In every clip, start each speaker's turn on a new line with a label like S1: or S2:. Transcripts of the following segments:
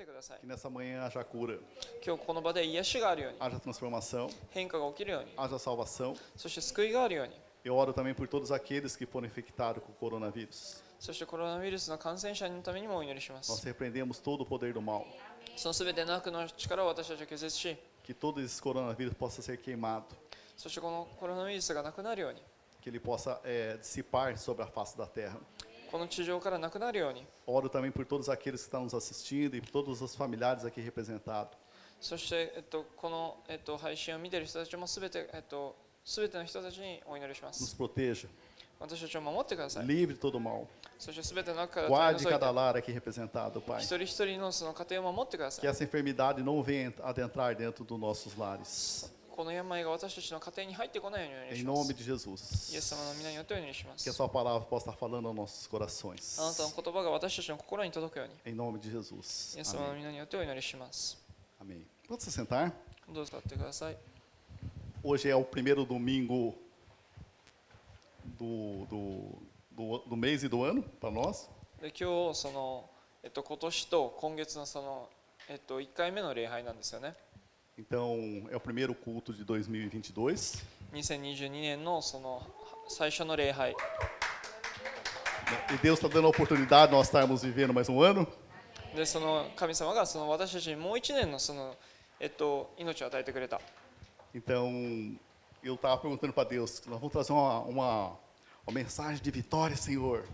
S1: てください
S2: Que nessa manhã haja cura,
S1: 今日この場で癒しがあるように
S2: haja transformação,
S1: 変化が起きるように
S2: haja salvação.
S1: そして救いがあるように
S2: Eu oro também por todos aqueles que foram infectados com o coronavírus.
S1: そしてコロナウイルスの感染者のためにもお祈りしま
S2: Nós
S1: す
S2: repreendemos todo o poder do mal.
S1: その全ての悪の力を私たちは拒絶し
S2: Que todo esse coronavírus possa ser queimado.
S1: そしてこのコロナウイルスがなくなるように
S2: Que ele possa eh, dissipar sobre a face da terra.
S1: この地上からなくなるように
S2: Oro também por todos aqueles que estão nos assistindo e por todos os familiares aqui representados.
S1: そして、えっと、この、えっと、配信を見ている人たちもすべて、えっと、すべての人たちにお祈りしま
S2: Nos
S1: す
S2: proteja.
S1: 私たちを守ってください
S2: Livre de todo mal.
S1: そしてすべての悪から取り
S2: Guarde
S1: 除い
S2: cada
S1: て
S2: lar aqui representado, Pai.
S1: 一人一人のその家庭を守ってくださ
S2: Que
S1: い
S2: essa enfermidade não venha adentrar dentro dos nossos lares.
S1: この病が私たちの家庭に入ってこないようにお祈り
S2: Em
S1: しま
S2: nome
S1: す
S2: de
S1: イエ
S2: Jesus.
S1: ス様の皆によってお祈りしま
S2: Que
S1: す
S2: sua palavra possa estar falando aos nossos corações.
S1: あなたの言葉が私たちの心に届くように
S2: Em nome de Jesus.
S1: イエス様の
S2: Amém.
S1: 皆によってお祈りします
S2: Amém. Pode se sentar.
S1: どうぞ立ってください
S2: Hoje é o primeiro domingo do, do, do, do mês e do ano para nós.
S1: で今日その、えっと、今年と今月のその、えっと、1回目の礼拝なんですよね
S2: Então, é o primeiro culto de 2022.
S1: 2022年のその最初の礼拝
S2: E Deus está dando a oportunidade de nós estarmos vivendo mais um ano.
S1: でその神様がその私たちにもう1年のその、えっと、命を与えてくれた
S2: Então, eu estava perguntando para Deus, nós vamos trazer uma, uma, uma mensagem de vitória, Senhor.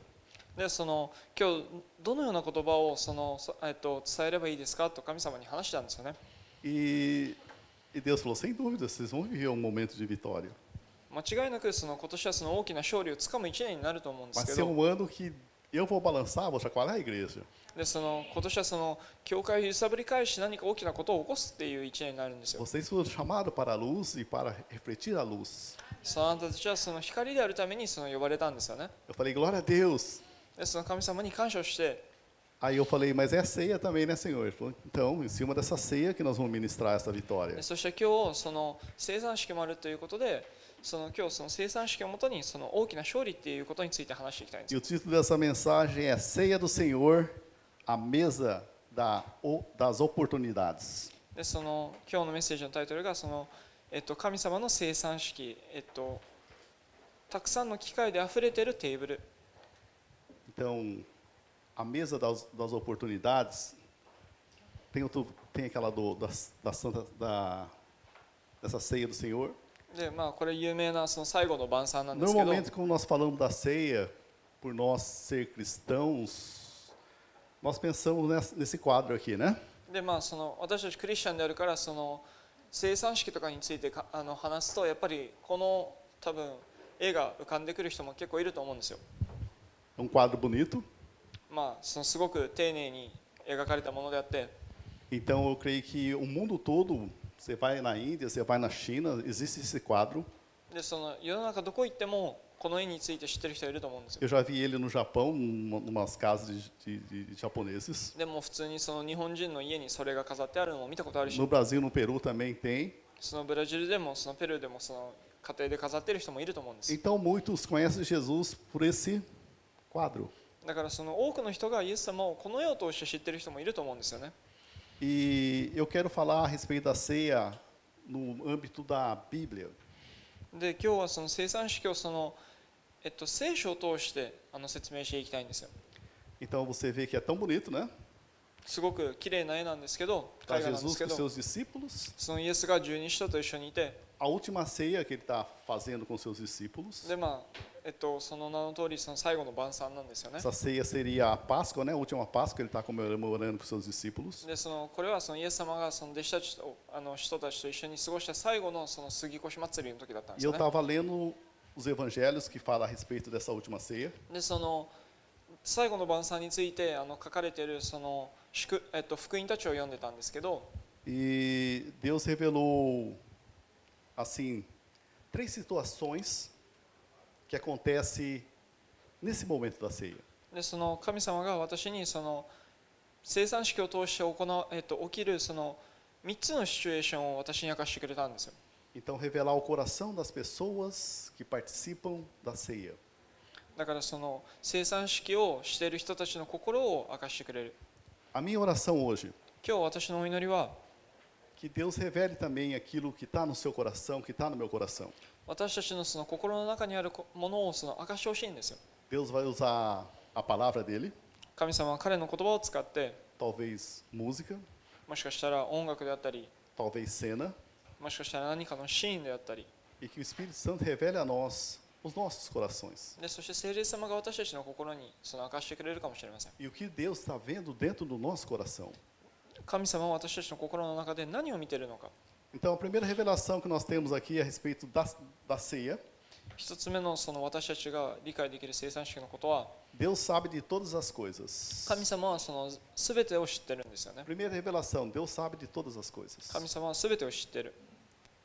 S1: でその今日どのような言葉をその、そえっと、伝えればいいですかと神様に話したんですよね
S2: E, e Deus falou, sem dúvida, vocês vão viver um momento de vitória.
S1: 間違いなくその今年はその大きな勝利をつかむ1年になると思うんです
S2: Vai
S1: け
S2: ser
S1: ど
S2: um ano que eu vou balançar, vou chacoalhar a igreja.
S1: でその今年はその教会を揺さぶり返し何か大きなことを起こすっていう1年になるんですよ
S2: Vocês foram chamados para a luz e para refletir a luz.
S1: そのあなたたちはその光であるためにその呼ばれたんですよね
S2: Eu falei, glória a Deus.
S1: でその神様に感謝をして
S2: Aí eu falei, mas é ceia também, né, Senhor? Ele falou, então, em cima dessa ceia que nós vamos ministrar essa vitória.
S1: でそして今日その生産式もあるということでその今日その生産式をもとにその大きな勝利っていうことについて話していきたいんです
S2: E o título dessa mensagem é Ceia do Senhor, a mesa da, o- das oportunidades.
S1: でその今日のメッセージのタイトルがその、えっと、神様の生産式、えっと、たくさんの機会であふれているテーブル
S2: Então, a mesa das, das oportunidades, tem, outro, tem aquela do, da, da Santa, da, dessa ceia do Senhor.
S1: でまあこれ有名なその最後の晩餐なんですけど
S2: Normalmente, quando nós falamos da ceia, por nós ser cristãos, nós pensamos nessa- nesse quadro aqui, né?
S1: でまあその私たちクリスチャンであるからその生産式とかについてかあの話すとやっぱりこの多分絵が浮かんでくる人も結構いると思うんですよ
S2: É um quadro bonito.
S1: まあそのすごく丁寧に描かれたものであって
S2: Então, eu creio que o mundo todo, você vai na Índia, você vai na China, existe esse quadro.
S1: でその世の中どこ行ってもこの絵について知ってる人いると思うんですよ
S2: Eu já vi ele no Japão, em umas casas de, de, de japoneses.
S1: でも普通にその日本人の家にそれが飾ってあるのも見たことあるし
S2: No Brasil, no Peru também tem.
S1: そのブラジルでもそのペルーでもその家庭で飾ってる人もいると思うんです
S2: Então, muitos conhecem Jesus por esse quadro.
S1: だからその多くの人がイエス様をこの絵を通して知ってる人もいると思うんですよね
S2: E eu quero falar a respeito da ceia no âmbito da Bíblia.
S1: で今日はその生産式をその、えっと、聖書を通してあの説明していきたいんですよ
S2: Então, você vê que é tão bonito, né?
S1: すごく綺麗な絵なんですけど
S2: Está
S1: 絵画なんで
S2: Jesus
S1: すけ
S2: com
S1: ど
S2: seus discípulos.
S1: そのイエスが十二使徒と一緒にいて
S2: A última ceia que ele está fazendo com seus discípulos.
S1: でまあ えっとその名の通りその最後の晩餐なんですよね
S2: Essa ceia seria a Páscoa, né? A última Páscoa, ele está comemorando com seus discípulos.
S1: でそのこれはそのイエス様がその弟子たちとあの人たちと一緒に過ごした最後のその杉越祭りの時だったんで
S2: E
S1: す
S2: eu
S1: よね
S2: estava lendo os evangelhos que falam a respeito dessa última ceia.
S1: でその最後の晩餐についてあの書かれているその祝、えっと、福音たちを読んでたんですけど
S2: E Deus revelou, assim, três situações que acontecem nesse momento da ceia.
S1: でその神様が私にその生産式を通して行う、えっと、起きるその3つのシチュエーションを私に明かしてくれたんですよ
S2: Então, revelar o coração das pessoas que participam da ceia.
S1: だからその生産式をしている人たちの心を明かしてくれる
S2: A minha oração hoje
S1: 今日私のお祈りは
S2: que Deus revele também aquilo que está no seu coração, que está no meu coração.
S1: 私たちのその心の中にあるこものをその明かしてほしいんですよ
S2: Deus vai usar a palavra dele,
S1: 神様は彼の言葉を使って
S2: talvez música,
S1: もしかしたら音楽であったり
S2: talvez cena,
S1: もしかしたら何かのシーンであったり
S2: e que o Espírito Santo revele a nós os nossos corações.
S1: でそして聖霊様が私たちの心にその明かしてくれるかもしれません
S2: E o que Deus está vendo dentro do nosso coração.
S1: 神様は私たちの心の中で何を見ているのか
S2: Então, a primeira revelação que nós temos aqui é a respeito da, da ceia.
S1: 一つ目のその私たちが理解できる生産式のことは
S2: Deus sabe de todas as coisas.
S1: 神様はその全てを知ってるんですよね
S2: Primeira revelação, Deus sabe de todas as coisas.
S1: 神様は全てを知ってる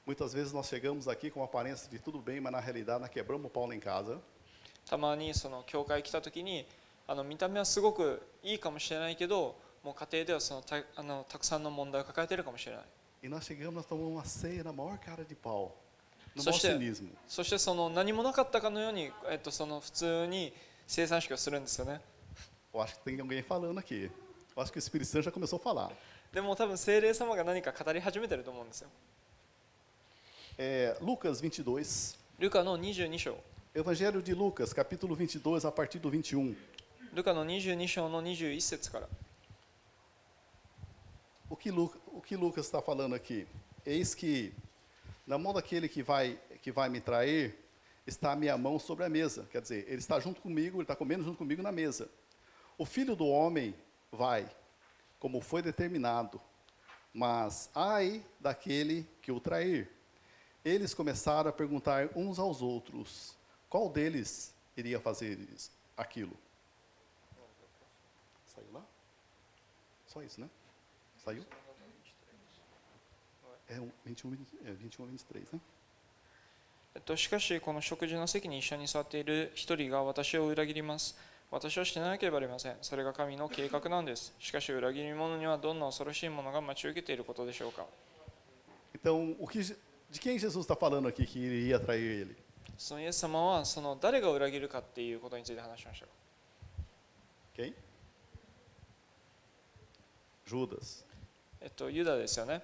S2: Muitas vezes nós chegamos aqui com a aparência de tudo bem, mas na realidade nós quebramos o pau lá em casa.
S1: たまにその教会来た時にあの見た目はすごくいいかもしれないけどもう家庭ではそのたあのたくさんの問題を抱えているかもしれない
S2: E nós chegamos, nós tomamos uma ceia na maior cara de pau. No
S1: Só
S2: maior
S1: che-
S2: cinismo.
S1: そしてその何もなかったかのように、えっと、その普通に生産式をするんですよね
S2: Eu acho que tem alguém falando aqui. Eu acho que o Espírito Santo já começou a falar.
S1: でも多分聖霊様が何か語り始めてると思うんですよ
S2: É, Lucas 22.
S1: ルカの22章
S2: Evangelho de Lucas, capítulo 22, a partir do 21.
S1: ルカの22章の21節から
S2: O que, o que Lucas está falando aqui? Eis que na mão daquele que vai, que vai me trair está a minha mão sobre a mesa. Quer dizer, ele está junto comigo, ele está comendo junto comigo na mesa. O filho do homem vai, como foi determinado, mas ai daquele que o trair. Eles começaram a perguntar uns aos outros: qual deles iria fazer aquilo? Saiu lá? Só isso, né? Saiu? É um 21, 20 é 21 a 23, né?
S1: えっと、しかしこの食事の席に一緒に座っている一人が私を裏切ります私をしてなければなりませんそれが神の計画なんですしかし裏切り者にはどんな恐ろしいものが待ち受けていることでしょうか
S2: Então, o que, de quem Jesus está falando aqui que iria trair ele?
S1: そのイエス様はその誰が裏切るかっていうことについて話しました
S2: Quem? Judas.
S1: えっとユダですよね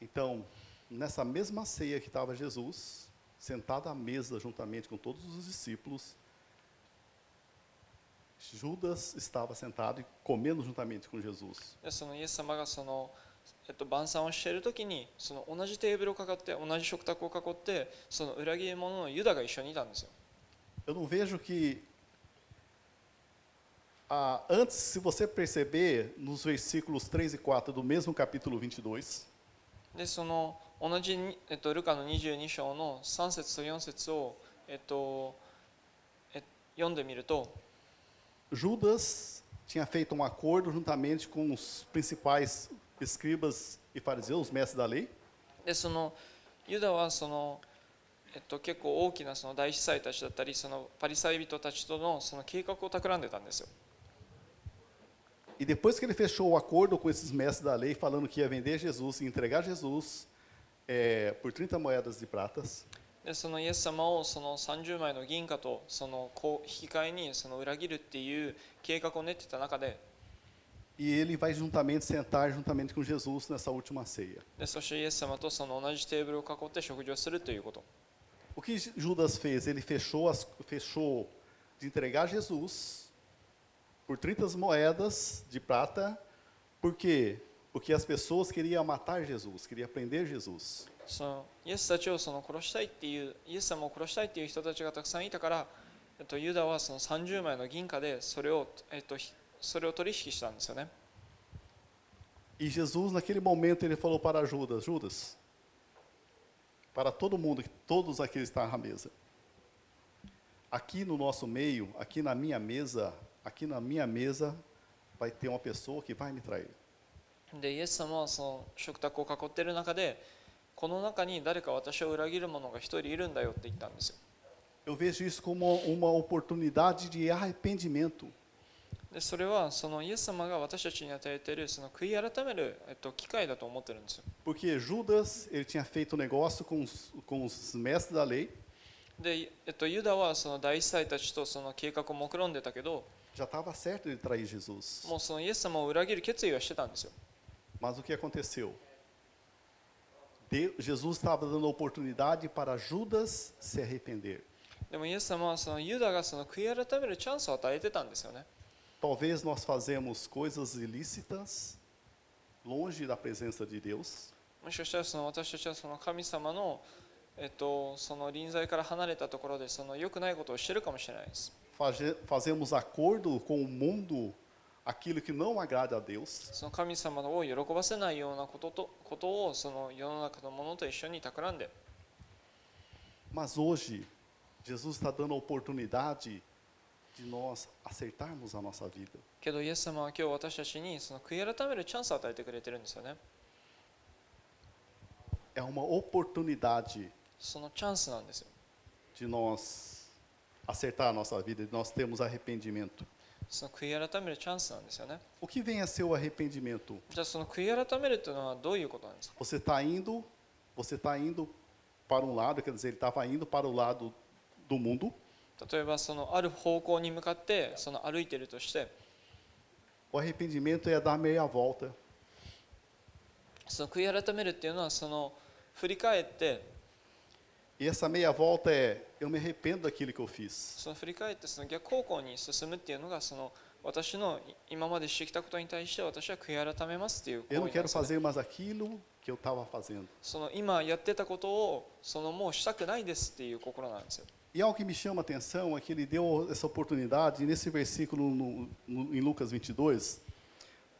S2: Então, nessa mesma ceia que estava Jesus, sentado à mesa juntamente com todos os discípulos, Judas estava sentado e comendo juntamente com Jesus.
S1: でそのイエス様がその、えっと、晩餐をしている時にその同じテーブルを囲って同じ食卓を囲ってその裏切り者のユダが一緒にいたんですよ
S2: Eu não vejo que. Ah, antes, se você perceber, nos versículos 3 e 4 do mesmo capítulo 22,
S1: でその同じに、えっと、ルカの22章の3節と4節を、えっとえ読んでみると
S2: Judas tinha feito um acordo juntamente com os principais escribas e fariseus, os mestres da lei,
S1: でそのユダはその、えっと、結構大きなその大司祭たちだったりそのパリサイ人たちとのその計画を企んでたんですよ
S2: E depois que ele fechou o acordo com esses mestres da lei, falando que ia vender Jesus e entregar Jesus eh, por 30 moedas de pratas,
S1: でそのイエス様をその30枚の銀貨とそのこう引き換えにその裏切るっていう計画を練ってた中で
S2: e ele vai juntamente sentar juntamente com Jesus nessa última ceia.
S1: でそしてイエス様とその同じテーブルを囲って食事をするということ
S2: O que Judas fez? Ele fechou, as, fechou de entregar Jesus por 30 moedas de prata, por quê? Porque as pessoas queriam matar Jesus, queriam prender Jesus.
S1: そのイエスたちをその殺したいっていうイエス様を殺したいっていう人たちがたくさんいたから、えっと、ユダはその30枚の銀貨でそれを,、えっと、ひそれを取引したんですよね
S2: E Jesus, naquele momento, ele falou para Judas: Judas, para todo mundo, todos aqueles que estavam à mesa, aqui no nosso meio, aqui na minha mesa, aqui na minha mesa, vai ter uma pessoa que vai me trair.
S1: でイエス様はその食卓を囲っている中でこの中に誰か私を裏切る者が一人いるんだよって言ったんですよ
S2: Eu vejo isso como uma oportunidade de arrependimento.
S1: でそれはそのイエス様が私たちに与えているその悔い改める、えっと、機会だと思ってるんですよ
S2: Porque Judas, ele tinha feito um negócio com os, com os mestres da lei,
S1: で、えっと、ユダはその大司祭たちとその計画を目論んでたけど
S2: já estava certo de trair Jesus.
S1: もうそのイエス様を裏切る決意はしてたんですよ
S2: Mas o que aconteceu? De- Jesus estava dando oportunidade para Judas se arrepender.
S1: でもイエス様はそのユダがその悔い改めるチャンスを与えてたんですよね
S2: Talvez nós fazemos coisas ilícitas longe da presença de Deus,
S1: もしかしたらその私たちはその神様の,、えっと、その臨在から離れたところでその良くないことをしてるかもしれないです
S2: Faze- fazemos acordo com o mundo aquilo que não agrada a Deus,
S1: その神様を喜ばせないようなこととことをその世の中のものと一緒に企んで
S2: mas hoje Jesus está dando a oportunidade de nós acertarmos a nossa vida.
S1: けどイエス様は今日私たちにその悔い改めるチャンスを与えてくれてるんですよね
S2: É uma oportunidade
S1: そのチャンスなんですよ
S2: de nós acertar a nossa vida, de nós termos arrependimento.
S1: その悔い改めるチャンスなんですよね
S2: O que vem a ser o arrependimento?
S1: じゃあその悔い改めるというのはどういうことなんですか
S2: Você está indo, você está indo para um lado, quer dizer, ele estava indo para o lado do mundo.
S1: 例えばそのある方向に向かってその歩いているとして
S2: O arrependimento é dar meia volta.
S1: その悔い改めるっていうのはその振り返って
S2: E essa meia volta é eu me arrependo daquilo que eu fiz.
S1: その振り返ってその逆方向に進むっていうのがその私の今までしてきたことに対して私は悔い改めますっていう行
S2: Eu
S1: 為
S2: não
S1: なん
S2: quero
S1: ですよね
S2: fazer mais aquilo que eu estava fazendo.
S1: その今やってたことをそのもうしたくないですっていう心なんですよ
S2: E algo que me chama a atenção é que ele deu essa oportunidade nesse versículo no, no, em Lucas 22,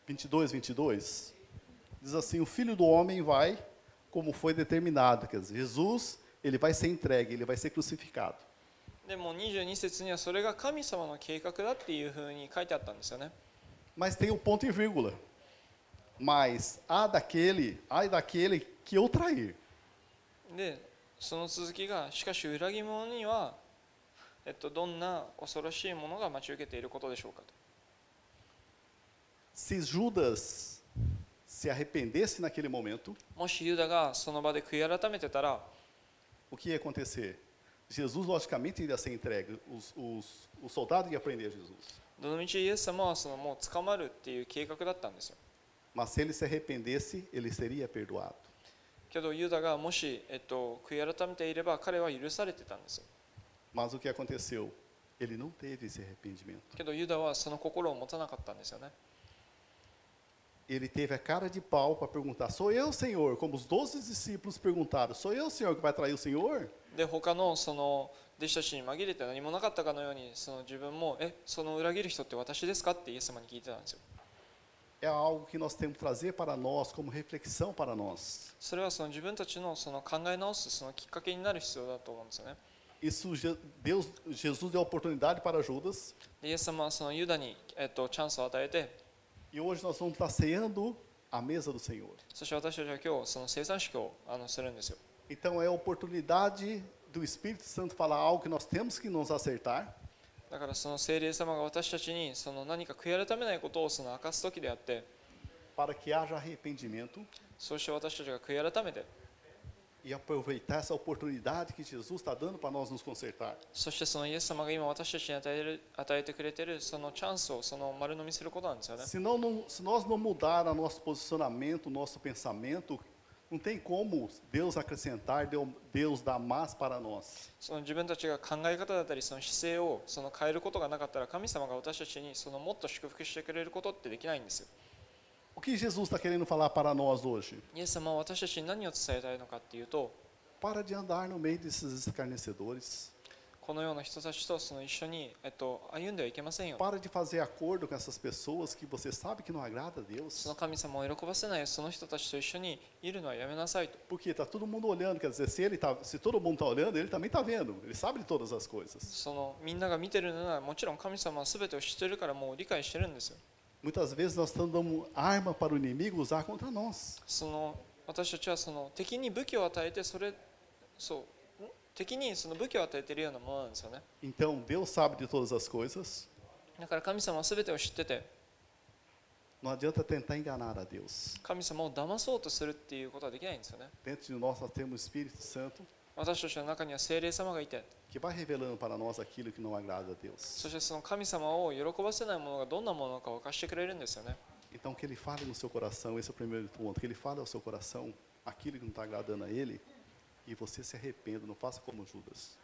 S2: 22, 22. Diz assim: O filho do homem vai como foi determinado. Quer dizer, Jesus, ele vai ser entregue, ele vai ser crucificado.
S1: でも22節にはそれが神様の計画だっていうふうに書いてあったんですよね
S2: Mas tem o ponto e vírgula. Mas há daquele, ai daquele que eu trair.
S1: でその続きがしかし裏切り者には、えっと、どんな恐ろしいものが待ち受けていることでしょうかと
S2: Se Judas se arrependesse naquele momento,
S1: もしユダがその場で悔い改めてたら
S2: o que ia acontecer? Jesus, logicamente, iria ser entregue. Os, os, o soldado ia prender Jesus.
S1: どのみちイエス様はそのもう捕まるっていう計画だったんですよ
S2: Mas se ele se arrependesse, ele seria perdoado.
S1: けどユダがもし、えっと、悔い改めていれば彼は許されてたんですよ
S2: Mas o que aconteceu? Ele não teve esse arrependimento.
S1: けどユダはその心を持たなかったんですよね
S2: Ele teve a cara de pau para perguntar: Sou eu, Senhor? Como os doze discípulos perguntaram: Sou eu, Senhor, que vai trair o Senhor?
S1: で他のその弟子たちに紛れて何もなかったかのようにその自分もえその裏切る人って私ですかってイエス様に聞いてたんですよ
S2: É algo que nós temos que trazer para nós como reflexão para nós.
S1: それはその自分たちのその考え直すそのきっかけになる必要だと思うんですよね
S2: Isso, Je- Deus, Jesus deu a oportunidade para Judas
S1: でイエス様はそのユダに、えっと、チャンスを与えて
S2: e hoje nós vamos estar ceando a mesa do Senhor.
S1: そして私たちは今日その生産式をあのするんですよ
S2: Então é a oportunidade do Espírito Santo falar algo que nós temos que nos acertar
S1: だからその聖霊様が私たちにその何か悔い改めないことをその明かす時であって
S2: para que haja arrependimento
S1: そうして私たちが悔い改めて
S2: e aproveitar essa oportunidade que Jesus está dando para nós nos consertar.
S1: そしてそのイエス様が今私たちに与える与えてくれているそのチャンスをその丸飲みすることなんですよね
S2: Se, não, não- se nós não mudar o nosso posicionamento, o nosso pensamento, não tem como Deus acrescentar, Deus, Deus dar mais para nós.
S1: その自分たちが考え方だったりその姿勢をその変えることがなかったら神様が私たちにそのもっと祝福してくれることってできないんですよ
S2: O que Jesus está querendo falar para nós hoje?
S1: イエス様は私たちに何を伝えたいのかっていうと
S2: Para de andar no meio desses escarnecedores.
S1: このような人たちとその一緒に、えっと、歩んではいけませんよ
S2: Para de fazer acordo com essas pessoas que você sabe que não agrada a
S1: そ
S2: Deus.
S1: の神様を喜ばせないその人たちと一緒にいるのはやめなさいと
S2: Porque está todo mundo olhando, quer dizer, se, ele tá, se todo mundo está olhando, ele também está vendo. Ele sabe de todas as coisas.
S1: そのみんなが見てるのはもちろん神様は全てを知ってるからもう理解してるんですよ
S2: Muitas vezes nós estamos dando arma para o inimigo usar contra nós.
S1: その私たちはその敵に武器を与えてそれそうん敵にその武器を与えているようなものなんですよね
S2: Então, Deus sabe de todas as coisas.
S1: だから神様は全てを知ってて
S2: Não adianta tentar enganar a Deus.
S1: 神様を騙そうとするっていうことはできないんですよね
S2: Dentro de nós nós temos o Espírito Santo
S1: 私たちの中には聖霊様がいて
S2: que vai revelando para nós aquilo que não agrada a Deus.
S1: そしてその神様を喜ばせないものがどんなものかを明かしてくれるんですよね
S2: Então, que ele fale no seu coração, esse é o primeiro ponto, que ele fale ao seu coração aquilo que não está agradando a ele e você se arrependa, não faça como Judas.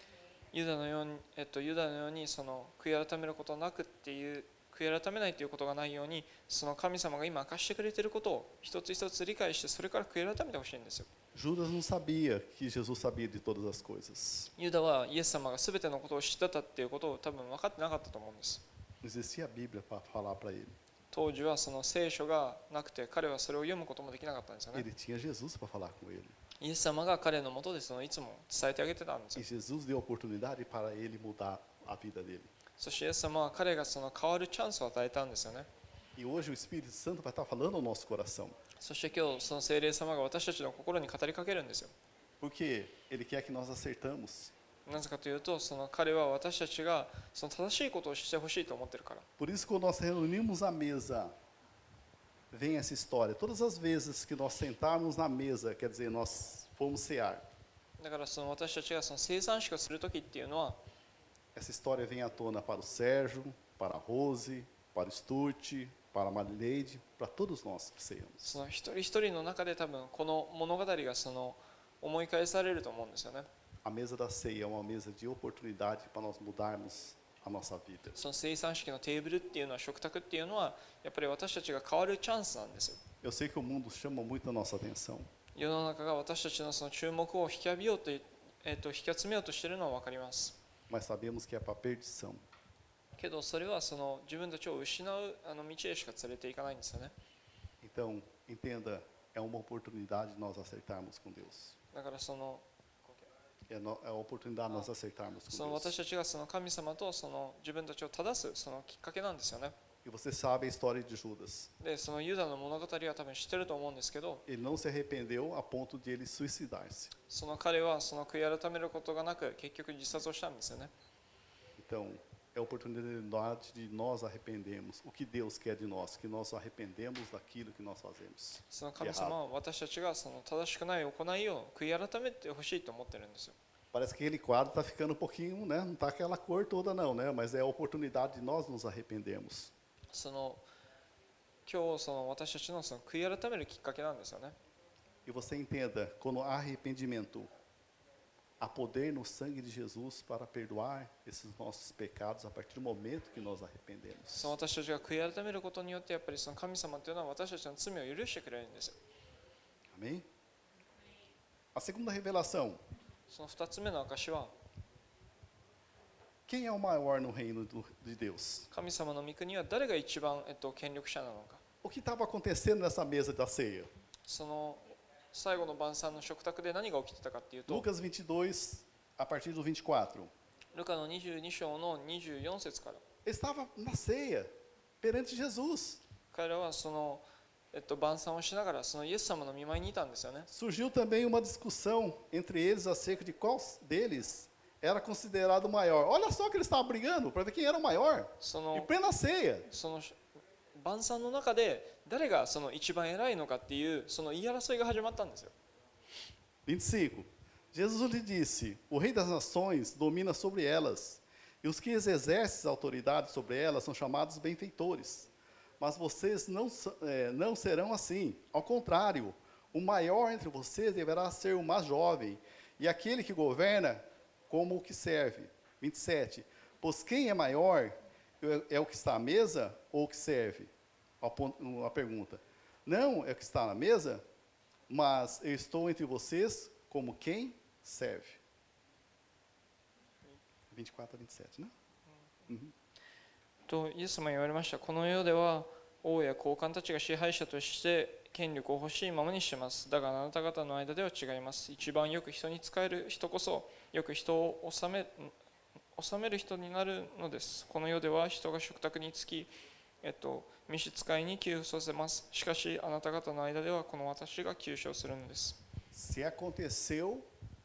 S1: ユダのように、えっと、ユダのようにその悔い改めることなくっていう悔い改めないということがないようにその神様が今明かしてくれていることを一つ一つ理解してそれから悔い改めてほしいんですよ
S2: Judas não sabia que Jesus sabia de todas as coisas.
S1: ユダはイエス様が全てのことを知ってたっていうことを多分分かってなかったと思うんです
S2: Não existia a Bíblia para falar para ele.
S1: 当時はその聖書がなくて彼はそれを読むこともできなかったんですよね
S2: Ele tinha Jesus para falar com ele.
S1: イエス様が彼のもとでそのいつも伝えてあげてたんです
S2: E
S1: よ
S2: Jesus deu oportunidade para ele mudar a vida dele.
S1: そしてイエス様は彼がその変わるチャンスを与えたんですよね
S2: E hoje o Espírito Santo vai estar falando ao nosso coração.
S1: そして今日その聖霊様が私たちの心に語りかけるんですよ
S2: Porque ele quer que nós acertamos.
S1: なぜかというとその彼は私たちがその正しいことをしてほしいと思ってるから
S2: Por isso, quando nós reunimos à mesa, vem essa história. Todas as vezes que nós sentarmos na mesa, quer dizer, nós fomos cear,
S1: だからその私たちがその生産式をする時っていうのは
S2: essa história vem à tona para o Sérgio, para a Rose, para o Sturt, para a Marileide, para todos nós que ceamos.
S1: その一人一人の中で多分この物語がその思い返されると思うんですよね
S2: A mesa da ceia é uma mesa de oportunidade para nós mudarmos a nossa vida.
S1: その生産式のテーブルっていうのは食卓っていうのはやっぱり私たちが変わるチャンスなんですよ
S2: Eu sei que o mundo chama muito a nossa atenção,
S1: 世の中が私たちのその注目を引き浴びようと,、えー、と引き集めようとしているのは分かります
S2: mas sabemos que é para a perdição.
S1: けどそれはその自分たちを失うあの道へしか連れていかないんですよね
S2: Então, entenda, é uma oportunidade de nós acertarmos com Deus.
S1: だからその
S2: É, a oportunidade de nós acertarmos
S1: そ
S2: com
S1: の
S2: Deus.
S1: 私たちがその神様とその自分たちを正すそのきっかけなんですよね
S2: E você sabe a história de Judas.
S1: でそのユダの物語は多分知ってると思うんですけど
S2: Ele não se arrependeu a ponto de ele suicidar-se.
S1: その彼はその悔い改めることがなく結局自殺をしたんですよね
S2: Então, é a oportunidade de nós arrependermos. O que Deus quer de nós? Que nós arrependemos daquilo que nós fazemos.
S1: その神様は私たちがその正しくない行いを悔い改めてほしいと思ってるんですよ
S2: Parece que aquele quadro está ficando um pouquinho, né? Não está aquela cor toda não, né? Mas é a oportunidade de nós nos arrependermos.
S1: その今日その私たちのその悔い改めるきっかけなんですよね
S2: E você entenda, quando há arrependimento, há poder no sangue de Jesus para perdoar esses nossos pecados a partir do momento que nós arrependemos.
S1: その私たちが悔い改めることによってやっぱりその神様というのは私たちの罪を許してくれるんですよ
S2: Amém? A segunda revelação.
S1: その2つ目の証は
S2: Quem é o maior no reino do- de Deus?
S1: 神様の御国は誰が一番、えっと、権力者なのか
S2: O que estava acontecendo nessa mesa da ceia?
S1: その 最後の晩餐の食卓で何が起きてたかっていうと
S2: Lucas 22, a partir do 24.
S1: ルカの22章の24節から
S2: Ele estava na ceia, perante Jesus.
S1: 彼らはその、えっと、晩餐をしながらそのイエス様の見舞いにいたんですよね
S2: Surgiu também uma discussão entre eles acerca de qual deles era considerado o maior. Olha só que eles estavam brigando para ver quem era o maior.
S1: そ
S2: Em
S1: の
S2: plena ceia.
S1: その晩餐の中で 誰がその一番偉いのかっていうその言い争いが始まったんですよ
S2: 25. Jesus lhe disse: O rei das nações domina sobre elas, e os que exercem autoridade sobre elas são chamados benfeitores. Mas vocês não, sa- eh, não serão assim. Ao contrário, o maior entre vocês deverá ser o mais jovem, e aquele que governa como o que serve. 27. Pois quem é maior é é o que está à mesa ou o que serve? A pon- A pergunta. Não é o que está na mesa, mas eu estou entre vocês como quem serve. 24 a 27, né?
S1: とイエス様は言われましたこの世では王や高官たちが支配者として権力を欲しいままにしてますだがあなた方の間では違います一番よく人に仕える人こそよく人を治め治める人になるのですこの世では人が食卓につき えっと、召使いに給付させます。しかし、あなた方の間ではこの私が給付をするのです。
S2: Se aconteceu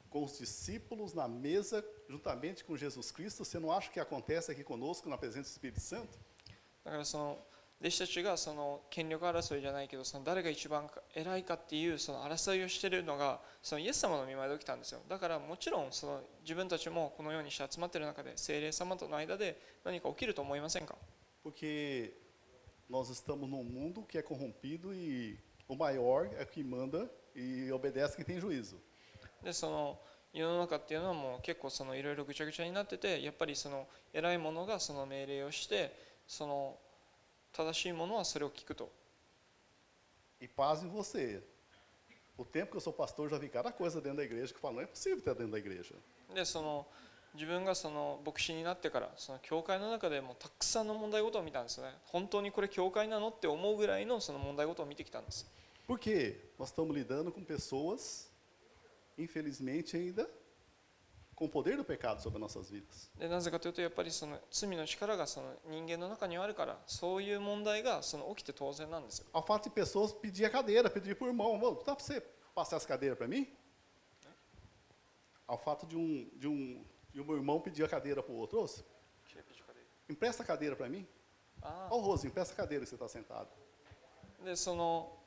S2: com os discípulos na mesa, juntamente com Jesus Cristo, você não acha que acontece aqui conosco na presença do Espírito Santo?
S1: だからその弟子たちがその権力争いじゃないけどその誰が一番偉いかっていうその争いをしているのがそのイエス様の見舞いで起きたんですよだからもちろんその自分たちもこのようにして集まっている中で聖霊様との間で何か起きると思いませんか
S2: ？Porque nós estamos num mundo que é corrompido e o maior é que manda e obedece quem tem juízo.
S1: でその世の中っていうのはもう結構そのいろいろぐちゃぐちゃになっててやっぱりその偉い者がその命令をしてその正しい者はそれを聞くと
S2: E paz em você. O tempo que eu sou pastor já vi cada coisa dentro da igreja que eu falo, não é possível ter dentro da igreja.
S1: でその 自分がその牧師になってからその教会の中でもたくさんの問題事を見たんですよね本当にこれ教会なのって思うぐらいのその問題事を見てきたんです
S2: Por quê? Nós estamos lidando com pessoas, infelizmente ainda, com o poder do pecado sobre nossas vidas.
S1: でなぜかというとやっぱりその罪の力がその人間の中にはあるからそういう問題がその起きて当然なんですよ
S2: Ao fato de pessoas pedir a cadeira, pedir para o irmão, "Ô, dá para você passar essa cadeira para mim? Ao fato de um, de um, de um irmão pedir a cadeira para o outro, "Ô, empresta a cadeira para mim?
S1: あ
S2: Ô, Rose, empresta a cadeira que você está sentado.
S1: あでその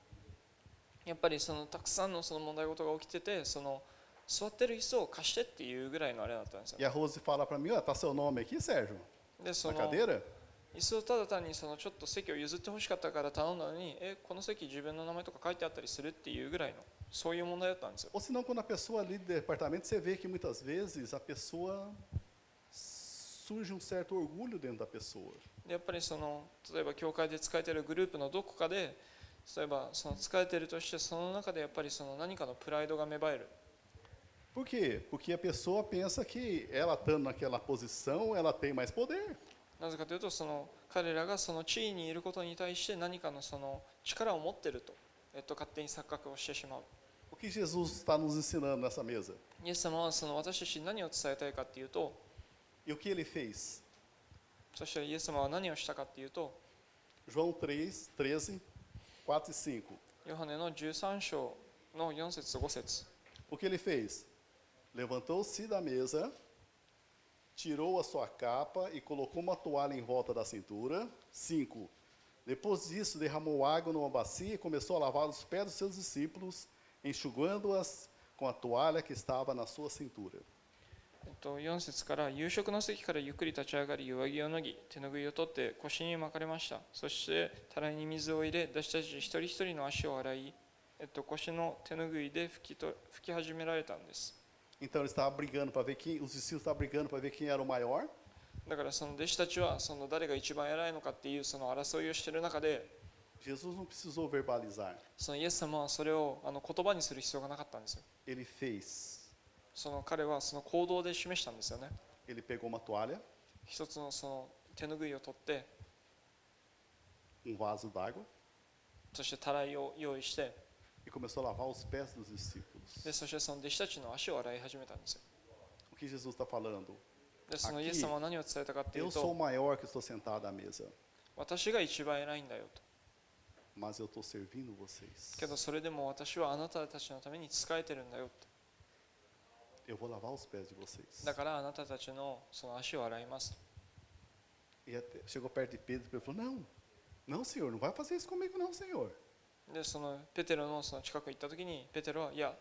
S1: やっぱりそのたくさんのその問題事が起きててその座ってる椅子を貸してっていうぐらいのあれだったんですよ
S2: E a Rose fala para mim, ó, tá seu nome aqui, Sérgio?
S1: でそ
S2: Na
S1: の
S2: cadeira?
S1: 椅子をただ単にそのちょっと席を譲ってほしかったから頼んだのにえこの席自分の名前とか書いてあったりするっていうぐらいの そういう問題だったんですよ
S2: Ou senão, quando a pessoa ali do departamento, você vê que muitas vezes a pessoa surge um certo orgulho dentro da pessoa.
S1: でやっぱりその例えば教会で使えてるグループのどこかで例えばその使えてるとしてその中でやっぱりその何かのプライドが芽生える
S2: Por quê? Porque a pessoa pensa que ela estando naquela posição, ela tem mais poder.
S1: なぜかというとその彼らがその地位にいることに対して何かのその力を持ってると、えっと、勝手に錯覚をしてしまう
S2: O que Jesus está nos ensinando nessa mesa?
S1: イエス様はその私たちに何を伝えたいかっていうと
S2: E o que ele fez?
S1: そしてイエス様は何をしたかっていうと
S2: João 3, 13, 4 e 5.
S1: ヨハネの13章の4節5節
S2: O que ele fez? Levantou-se da mesa, tirou a sua capa e colocou uma toalha em volta da cintura. 5. Depois disso, derramou água numa bacia e começou a lavar os pés dos seus discípulos, enxugando-as com a toalha que estava na sua cintura.
S1: えっと、4節から夕食の席からゆっくり立ち上がり上着を脱ぎ手ぬぐいを取って腰に巻かれましたそしてたらいに水を入れ私たち一人一人の足を洗い、えっと、腰の手ぬぐいで拭きと拭き始められたんです
S2: Então ele estava brigando para ver quem, os discípulos estavam brigando para ver quem era o maior.
S1: だからその弟子たちはその誰が一番偉いのかっていうその争いをしている中で
S2: Jesus não precisou verbalizar,
S1: そのイエス様はそれをあの言葉にする必要がなかったんですよ
S2: ele fez.
S1: その彼はその行動で示したんですよね
S2: Ele pegou uma toalha,
S1: 一つのその手ぬぐいを取って
S2: um vaso d'água
S1: そしてたらいを用意して
S2: e começou a lavar os pés dos discípulos.
S1: でそしてその弟子たちの足を洗い始めたんですよ
S2: O que Jesus está falando?
S1: でその
S2: Aqui,
S1: イエス様は何を伝えたかってい
S2: Eu
S1: う
S2: sou o
S1: と
S2: maior que estou sentado à mesa,
S1: 私が一番偉いんだよと
S2: mas eu estou servindo vocês.
S1: けどそれでも私はあなたたちのために仕えてるんだよと
S2: Eu vou lavar os pés de vocês.
S1: だからあなたたちのその足を洗いますと
S2: E até- chegou perto de Pedro e falou: Não, não, senhor, não vai fazer isso comigo, não, senhor.
S1: でそのペテロのその近くに行った時にペテロはいや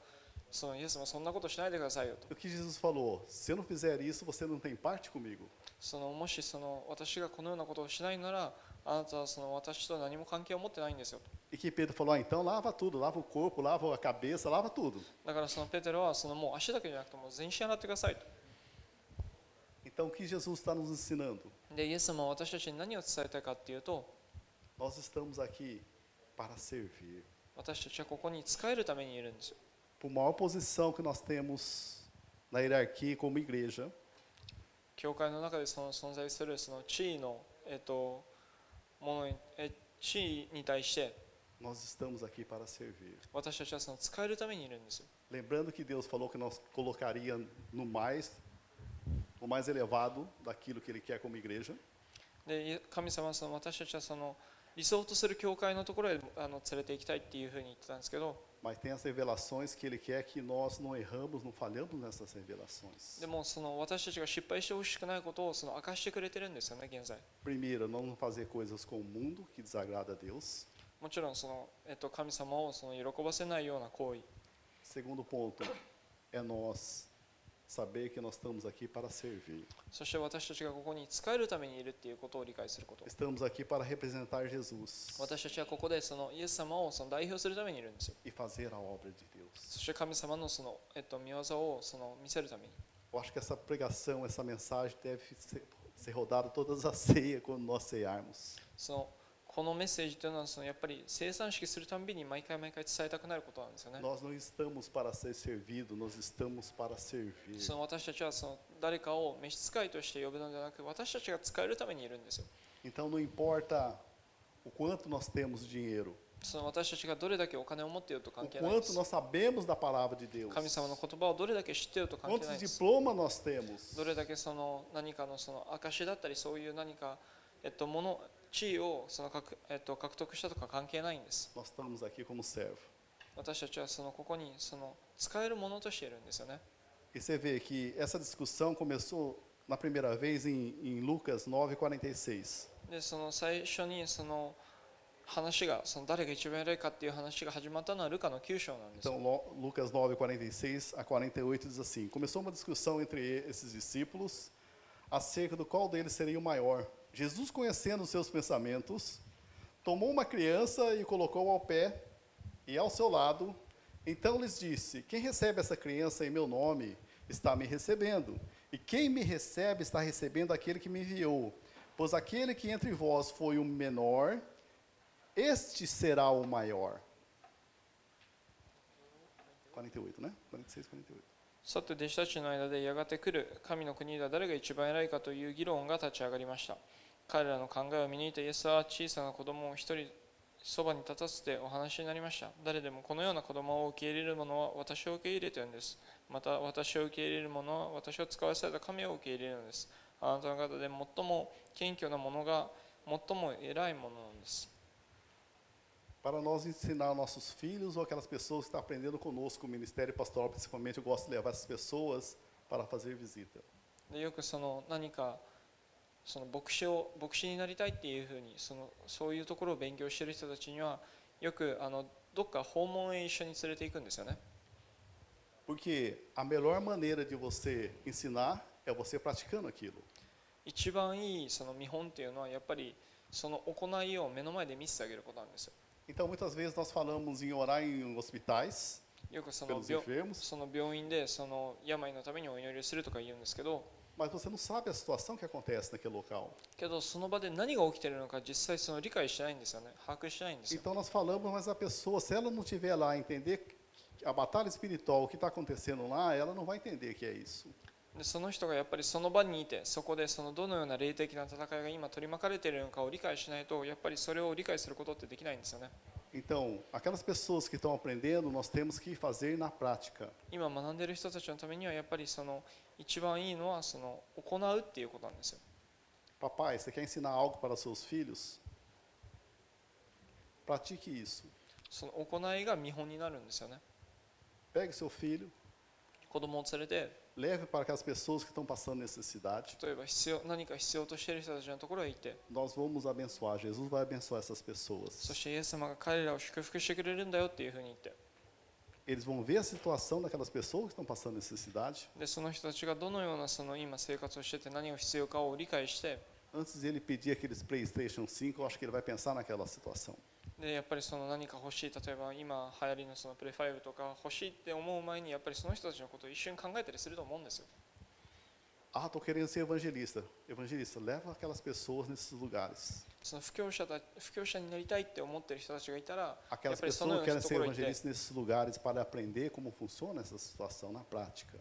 S1: そのイエス様そんなことしないでくださいよと
S2: E o que Jesus falou? Se eu não fizer isso, você não tem parte comigo.
S1: そのもしその私がこのようなことをしないなら あなたはその私と何も関係を持ってないんですよと
S2: E que Pedro falou: ah, então lava tudo, lava o corpo, lava a cabeça, lava tudo.
S1: だからそのペテロはそのもう足だけじゃなくてもう全身洗ってくださいと
S2: Então o que Jesus está nos ensinando?
S1: でイエス様は私たちに何を伝えたいかっていうと
S2: Nós estamos aqui para servir.
S1: 私たちはここに仕えるためにいるんですよ
S2: Por maior posição que nós temos na hierarquia como igreja,
S1: 教会の中でその存在するその地位の、えっと、 ものにえ地位に対して
S2: nós estamos aqui para servir.
S1: 私たちはその使えるためにいるんですよ
S2: Lembrando que Deus falou que nós colocaria no mais, o mais elevado daquilo que Ele quer como igreja.
S1: でい神様はその私たちはその理想とする教会のところへあの連れて行きたいっていうふうに言ってたんですけど
S2: mas tem as revelações que ele quer que nós não erramos, não falhamos nessas revelações. Primeiro, não fazer coisas com o mundo que desagrada a Deus. Segundo ponto, é nós saber que nós estamos aqui para servir.
S1: そして私たちがここに使えるためにいるっていうことを理解すること
S2: Estamos aqui para representar Jesus
S1: 私たちはここでそのイエス様をその代表するためにいるんですよ
S2: e fazer a obra de Deus.
S1: そして神様のその、えっと、見業をその見せるために
S2: Eu acho que essa pregação, essa mensagem deve ser, ser rodada todas as ceias quando nós cearmos.
S1: その このメッセージというのはそのやっぱり生産式するたんびに毎回毎回伝えたくなることなんですよね。
S2: Nós não estamos para ser servido, nós estamos para servir.
S1: その私たちはその誰かを召使いとして呼ぶのではなく私たちが使えるためにいるんですよ。
S2: Então não importa o quanto nós temos dinheiro,
S1: その私たちがどれだけお金を持っていると関係ないです。
S2: Nós sabemos da palavra de Deus,
S1: 神様の言葉をどれだけ知っていると関係ないです。
S2: Diplomas nós temos,
S1: どれだけその何かのその証だったりそういう何かえっともの 地位をその獲えっと獲得したとか関係ないんです
S2: nós estamos aqui como servo.
S1: 私たちはそのここにその使えるものとしているんですよね
S2: E você vê que essa discussão começou na primeira vez em, em Lucas 9:46.
S1: でその最初にその話がその誰が一番偉いかっていう話が始まったのはルカの9章なんですよ
S2: Então, Lo- Lucas 9:46 a 48 diz assim: Começou uma discussão entre esses discípulos acerca do qual deles seria o maior. Jesus, conhecendo os seus pensamentos, tomou uma criança e colocou ao pé e ao seu lado. Então lhes disse: Quem recebe essa criança em meu nome está me recebendo, e quem me recebe está recebendo aquele que me enviou. Pois aquele que entre vós foi o menor, este será o maior. 48, né? 46, 48.
S1: さて弟子たちの間でやがて来る神の国では誰が一番偉いかという議論が立ち上がりました 彼らの考えを見抜いたイエスは小さな子供を一人そばに立たせてお話になりました誰でもこのような子供を受け入れる者は私を受け入れているんですまた私を受け入れる者は私を使わされた神を受け入れるのですあなたの方で最も謙虚な者が最も偉いものなんです
S2: Para nós ensinar nossos filhos ou aquelas pessoas que estão aprendendo conosco, o ministério pastoral, principalmente, eu gosto de levar essas pessoas para fazer visita.
S1: でよくその何かその牧師を牧師になりたいっていうふうにそのそういうところを勉強している人たちにはよくあのどっか訪問へ一緒に連れて行くんですよね。
S2: Porque a melhor maneira de você ensinar é você praticando aquilo.
S1: 一番いいその見本っていうのはやっぱりその行いを目の前で見せてあげることなんですよ。
S2: Então, muitas vezes nós falamos em orar em hospitais
S1: よくその
S2: pelos
S1: 病
S2: enfermos,
S1: その病院でその病のためにお祈りをするとか言うんですけど
S2: mas você não sabe a situação que acontece naquele local.
S1: けどその場で何が起きているのか実際その理解してないんですよね把握してないんですよ
S2: Então, nós falamos, mas a pessoa, se ela não estiver lá a entender a batalha espiritual, o que está acontecendo lá, ela não vai entender que é isso.
S1: でその人がやっぱりその場にいてそこでそのどのような霊的な戦いが今取り巻かれているのかを理解しないとやっぱりそれを理解することってできないんですよね
S2: Então, aquelas pessoas que estão aprendendo, nós temos que fazer na prática.
S1: 今学んでいる人たちのためにはやっぱりその一番いいのはその行うっていうことなんですよ
S2: Papai, você quer ensinar algo para os seus filhos? Pratique isso.
S1: その行いが見本になるんですよね
S2: Pegue seu filho,
S1: 子供を連れて
S2: leve para aquelas pessoas que estão passando necessidade. Nós vamos abençoar, Jesus vai abençoar essas pessoas. Eles vão ver a situação daquelas pessoas que estão passando necessidade. Antes de ele pedir aqueles PlayStation 5, eu acho que ele vai pensar naquela situação.
S1: でやっぱりその何か欲しい例えば今流行りのそのプレファイブとか欲しいって思う前にやっぱりその人たちのことを一瞬考えたりすると思うんですよ
S2: Ah, estou querendo ser evangelista. Evangelista, leva aquelas pessoas nesses lugares.
S1: その布教者た布教者になりたいって思ってる人たちがいたらや
S2: Aquelas
S1: っぱりその
S2: pessoas que
S1: な
S2: querem ser evangelistas nesses lugares para aprender como funciona essa situação na prática.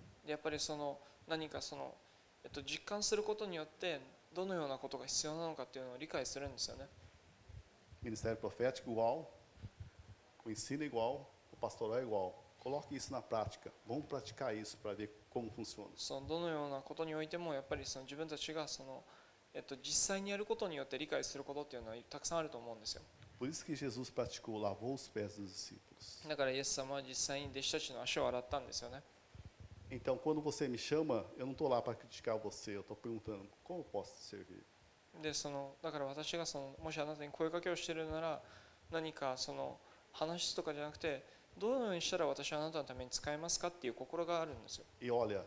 S1: えっと、実感することによってどのようなことが必要なのかっていうのを理解するんですよね
S2: Ministério profético igual, o ensino igual, o pastoral é igual. Coloque isso na prática. Vamos praticar isso para ver como funciona.
S1: そのどのようなことにおいてもやっぱりその自分たちがその、えっと、実際にやることによって理解することっていうのはたくさんあると思うんですよ
S2: Por isso que Jesus praticou, lavou os pés dos discípulos.
S1: だからイエス様は実際に弟子たちの足を洗ったんですよね
S2: Então, quando você me chama, eu não estou lá para criticar você, eu estou perguntando como eu posso te servir.
S1: でそのだから私がそのもしあなたに声かけをしているなら何かその話とかじゃなくてどのようにしたら私はあなたのために使えますかっていう心があるんですよ
S2: E olha,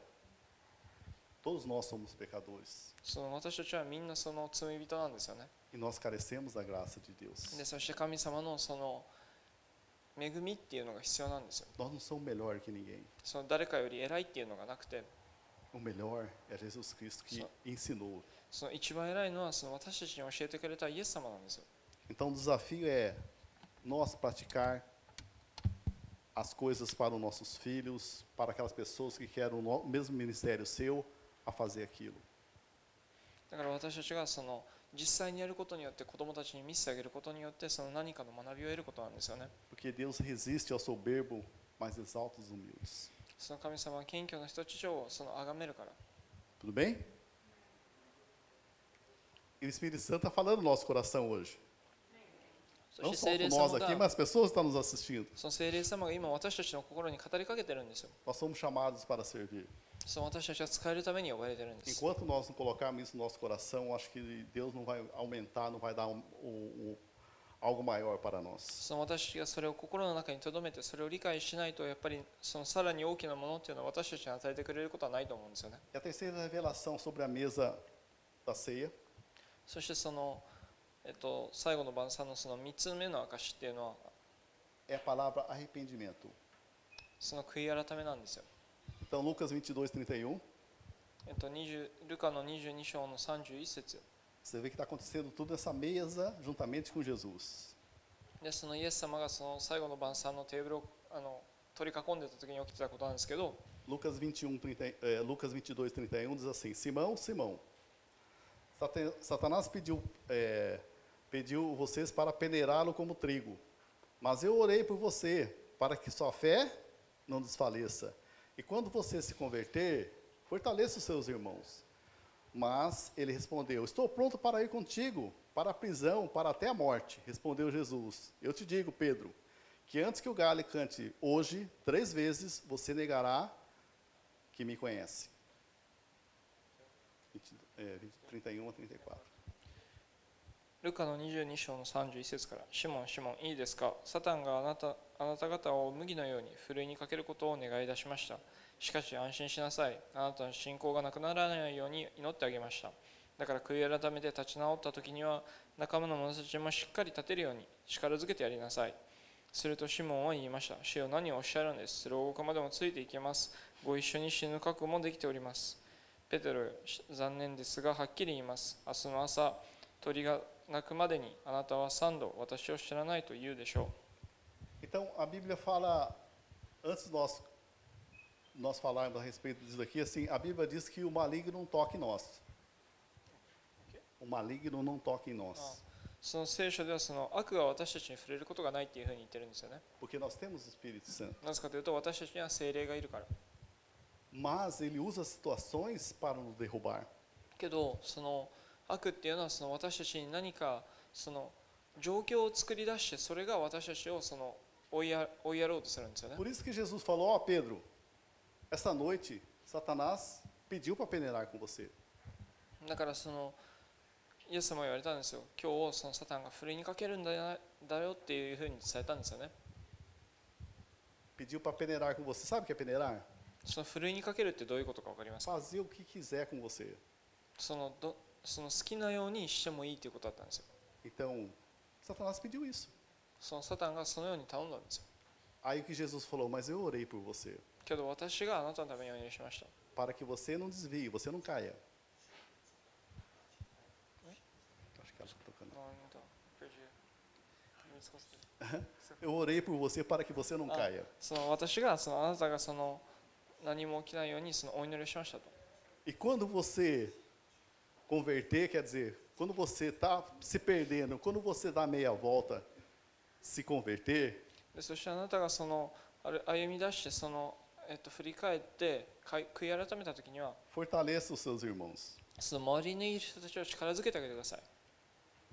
S2: Todos nós somos pecadores
S1: その私たちはみんなその罪人なんですよね
S2: e nós carecemos da graça de Deus.
S1: でそして神様のその恵みっていうのが必要なんですよ
S2: Nós não somos melhor que ninguém.
S1: その誰かより偉いっていうのがなくて
S2: O melhor é Jesus Cristo que ensinou.
S1: その一番偉いのはその私たちに教えてくれたイエス様なんですよ
S2: Então o desafio é nós praticar as coisas para os nossos filhos, para aquelas pessoas que querem o no- o mesmo ministério seu a fazer aquilo.
S1: だから私たちがその実際にやることによって子供たちに見せてあげることによってその何かの学びを得ることなんですよね
S2: Porque Deus resiste ao soberbo, mas exalta os humildes.
S1: その神様は謙虚な人たちをその崇めるから
S2: Tudo bem? E o Espírito Santo está falando no nosso coração hoje.
S1: そ
S2: Não
S1: して
S2: só
S1: 聖霊
S2: com nós
S1: 様
S2: aqui,
S1: が
S2: mas as pessoas que estão nos assistindo.
S1: その聖霊様が今私たちの心に語りかけてるんですよ
S2: Nós somos chamados para servir.
S1: その私たちは使えるために呼ばれてるんです
S2: Enquanto nós não colocarmos isso no nosso coração, acho que Deus não vai aumentar, não vai dar um- um- um- algo maior para nós.
S1: その私たちがそれを心の中に留めてそれを理解しないとやっぱりそのさらに大きなものっていうのは私たちに与えてくれることはないと思うんですよね
S2: E a terceira revelação sobre a mesa da ceia
S1: そしてその、えっと、最後の晩餐のその3つ目の証っていうのは
S2: é a palavra arrependimento.
S1: その悔い改めなんですよ
S2: Então, Lucas 22, 31,
S1: えっと、20ルカの22章の31節
S2: você vê que está acontecendo tudo nessa mesa juntamente com Jesus.
S1: でそのイエス様がその最後の晩餐のテーブルをあの取り囲んでた時に起きてたことなんですけど
S2: Lucas 21, 30, eh, Lucas 22, 31 diz assim: Simão, Simão, Satanás pediu, eh, pediu vocês para peneirá-lo como trigo, mas eu orei por você, para que sua fé não desfaleça. E quando você se converter, fortaleça os seus irmãos. Mas ele respondeu: Estou pronto para ir contigo, para a prisão, para até a morte. Respondeu Jesus: Eu te digo, Pedro, que antes que o galho cante hoje, três vezes você negará que me conhece. 20, é, 20, 31 a 34.
S1: ルカの22章の31節から「シモン、シモン、いいですかサタンがあなたあなた方を麦のようにふるいにかけることを願い出しました。しかし安心しなさい。あなたの信仰がなくならないように祈ってあげました。だから悔い改めて立ち直った時には仲間の者たちもしっかり立てるように力づけてやりなさい。するとシモンは言いました。主よ何をおっしゃるんです。牢獄までもついていけます。ご一緒に死ぬ覚悟もできております。ペテロよ、残念ですがはっきり言います。明日の朝、鳥が鳴くまでにあなたは三度私を知らないと言うでしょ
S2: Então, a Bíblia fala, antes nós, nós falarmos a respeito disso aqui, assim, a Bíblia diz que o maligno não toca em nós. O maligno não toca em nós.
S1: う。その聖書ではその悪が私たちに触れることがないっていうふうに言ってるんですよね。
S2: Porque nós temos o Espírito Santo.
S1: なぜかというと私たちには精霊がいるから。
S2: Mas ele usa situações para nos derrubar.
S1: けどその悪っていうのはその私たちに何かその状況を作り出してそれが私たちをその追いや追いやろうとするんですよね。
S2: Por isso que Jesus falou: Ó Pedro, essa noite Satanás pediu para peneirar com você.
S1: だからそのイエス様は言われたんですよ。今日そのサタンがふるいにかけるんだよだよっていうふうに伝えたんですよね。
S2: Pediu para peneirar com você. Sabe o que é peneirar?
S1: そのふるいにかけるってどういうことか分かりますか
S2: Fazer o que quiser com você.
S1: そのどその好きなようにしてもいいということだったんですよ。
S2: Então, Satanás pediu isso.
S1: そのサタンがそのように頼んだんですよ。
S2: Aí o que Jesus falou: Mas eu orei por você,
S1: けど私があなたのためにお祈りしました。
S2: para que você não desvie, você não caia. Acho que ela está tocando.
S1: なんだページ見つかってる
S2: Eu orei por você para que você não
S1: Ah.
S2: caia.
S1: その私がそのあなたがその
S2: E quando você converter, quer dizer, quando você está se perdendo, quando você dá meia volta, se converter,
S1: でそしてあなたがその歩み出してその、えっと、振り返って悔い改めた時には
S2: fortaleça os seus irmãos.
S1: その周りにいる人たちを力づけてあげてください。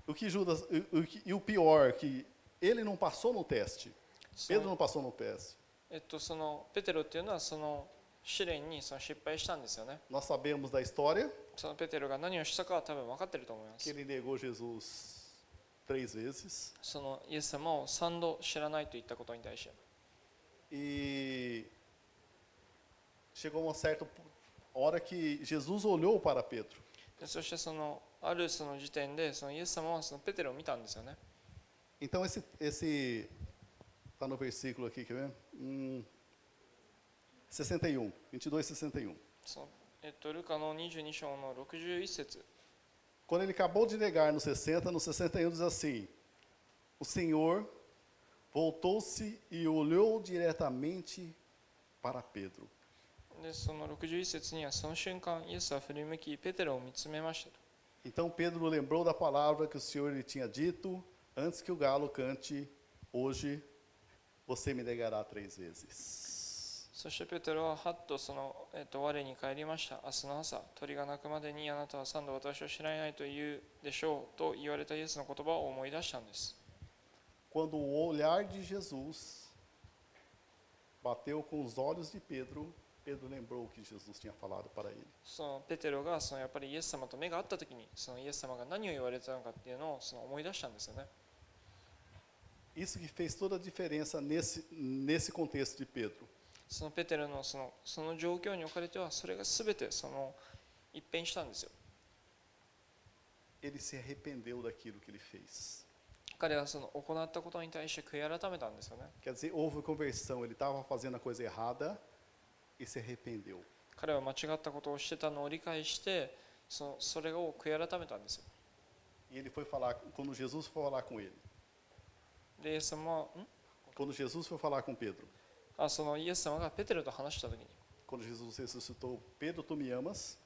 S2: O que Judas, o, o e o pior, que ele não passou no teste.
S1: そ
S2: Pedro
S1: の
S2: não passou no teste.
S1: えっと、そのペテロっていうのはその試練にその失敗したんですよね。
S2: Nós sabemos da história
S1: そのペテロが何をしたかは多分分かってると思いま
S2: que
S1: す。
S2: ele negou Jesus três vezes
S1: そのイエス様を3度知らないと言ったことに対して。
S2: e chegou a um certo hora que Jesus olhou para Pedro.
S1: でそしてそのあるその時点でそのイエス様はそのペテロを見たんですよね
S2: Então esse esse tá no versículo aqui, quer ver? Hum, 61, 22, 61.
S1: そうえっとルカの22章の61節
S2: Quando ele acabou de negar no 60, no 61 diz assim: O Senhor voltou-se e olhou diretamente para Pedro.
S1: でその61節にはその瞬間イエスは振り向きペテロを見つめましたと
S2: Então Pedro lembrou da palavra que o Senhor lhe tinha dito: Antes que o galo cante, hoje você me negará três vezes.
S1: そしてペテロははっとその、えっと、我に帰りました明日の朝鳥が鳴くまでにあなたは三度私を知らないと言うでしょうと言われたイエスの言葉を思い出したんです
S2: Quando o olhar de Jesus bateu com os olhos de Pedro, Pedro lembrou o que Jesus tinha falado para ele.
S1: そのペテロがそのやっぱりイエス様と目が合った時にそのイエス様が何を言われてたのかっていうのをその思い出したんですよね
S2: Isso que fez toda a diferença nesse, nesse contexto de Pedro.
S1: そのペテロのそのその状況におかれてはそれが全てその一変したんですよ
S2: Ele se arrependeu daquilo que ele fez.
S1: 彼はその行ったことに対して悔い改めたんですよね
S2: Quer dizer, houve conversão. Ele estava fazendo a coisa errada e se arrependeu.
S1: 彼は間違ったことをしてたのを理解してそのそれを悔い改めたんですよ
S2: E ele foi falar, quando Jesus foi falar com ele,
S1: でイエス様はん
S2: quando Jesus foi falar com Pedro,
S1: あそのイエス様がペテロと話した時
S2: quando Jesus ressuscitou, Pedro, tu me amas?